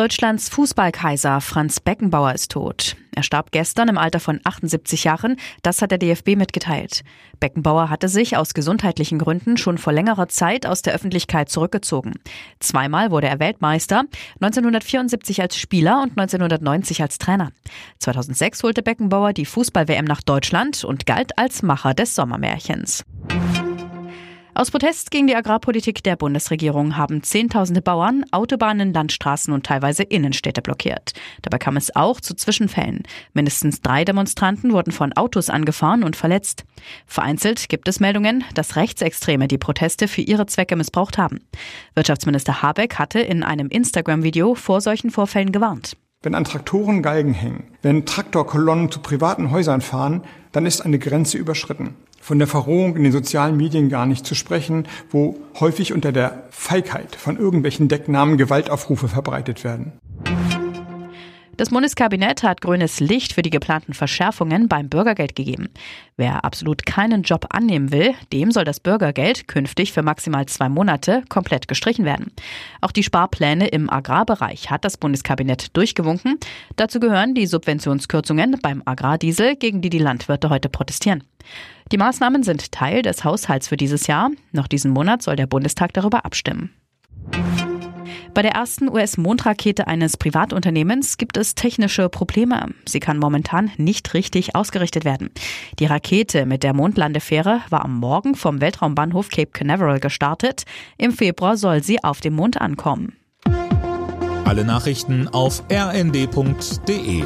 Deutschlands Fußballkaiser Franz Beckenbauer ist tot. Er starb gestern im Alter von 78 Jahren, das hat der DFB mitgeteilt. Beckenbauer hatte sich aus gesundheitlichen Gründen schon vor längerer Zeit aus der Öffentlichkeit zurückgezogen. Zweimal wurde er Weltmeister, 1974 als Spieler und 1990 als Trainer. 2006 holte Beckenbauer die Fußball-WM nach Deutschland und galt als Macher des Sommermärchens. Aus Protest gegen die Agrarpolitik der Bundesregierung haben Zehntausende Bauern Autobahnen, Landstraßen und teilweise Innenstädte blockiert. Dabei kam es auch zu Zwischenfällen. Mindestens drei Demonstranten wurden von Autos angefahren und verletzt. Vereinzelt gibt es Meldungen, dass Rechtsextreme die Proteste für ihre Zwecke missbraucht haben. Wirtschaftsminister Habeck hatte in einem Instagram-Video vor solchen Vorfällen gewarnt. Wenn an Traktoren Galgen hängen, wenn Traktorkolonnen zu privaten Häusern fahren, dann ist eine Grenze überschritten. Von der Verrohung in den sozialen Medien gar nicht zu sprechen, wo häufig unter der Feigheit von irgendwelchen Decknamen Gewaltaufrufe verbreitet werden. Das Bundeskabinett hat grünes Licht für die geplanten Verschärfungen beim Bürgergeld gegeben. Wer absolut keinen Job annehmen will, dem soll das Bürgergeld künftig für maximal zwei Monate komplett gestrichen werden. Auch die Sparpläne im Agrarbereich hat das Bundeskabinett durchgewunken. Dazu gehören die Subventionskürzungen beim Agrardiesel, gegen die die Landwirte heute protestieren. Die Maßnahmen sind Teil des Haushalts für dieses Jahr. Noch diesen Monat soll der Bundestag darüber abstimmen. Bei der ersten US-Mondrakete eines Privatunternehmens gibt es technische Probleme. Sie kann momentan nicht richtig ausgerichtet werden. Die Rakete mit der Mondlandefähre war am Morgen vom Weltraumbahnhof Cape Canaveral gestartet. Im Februar soll sie auf dem Mond ankommen. Alle Nachrichten auf rnd.de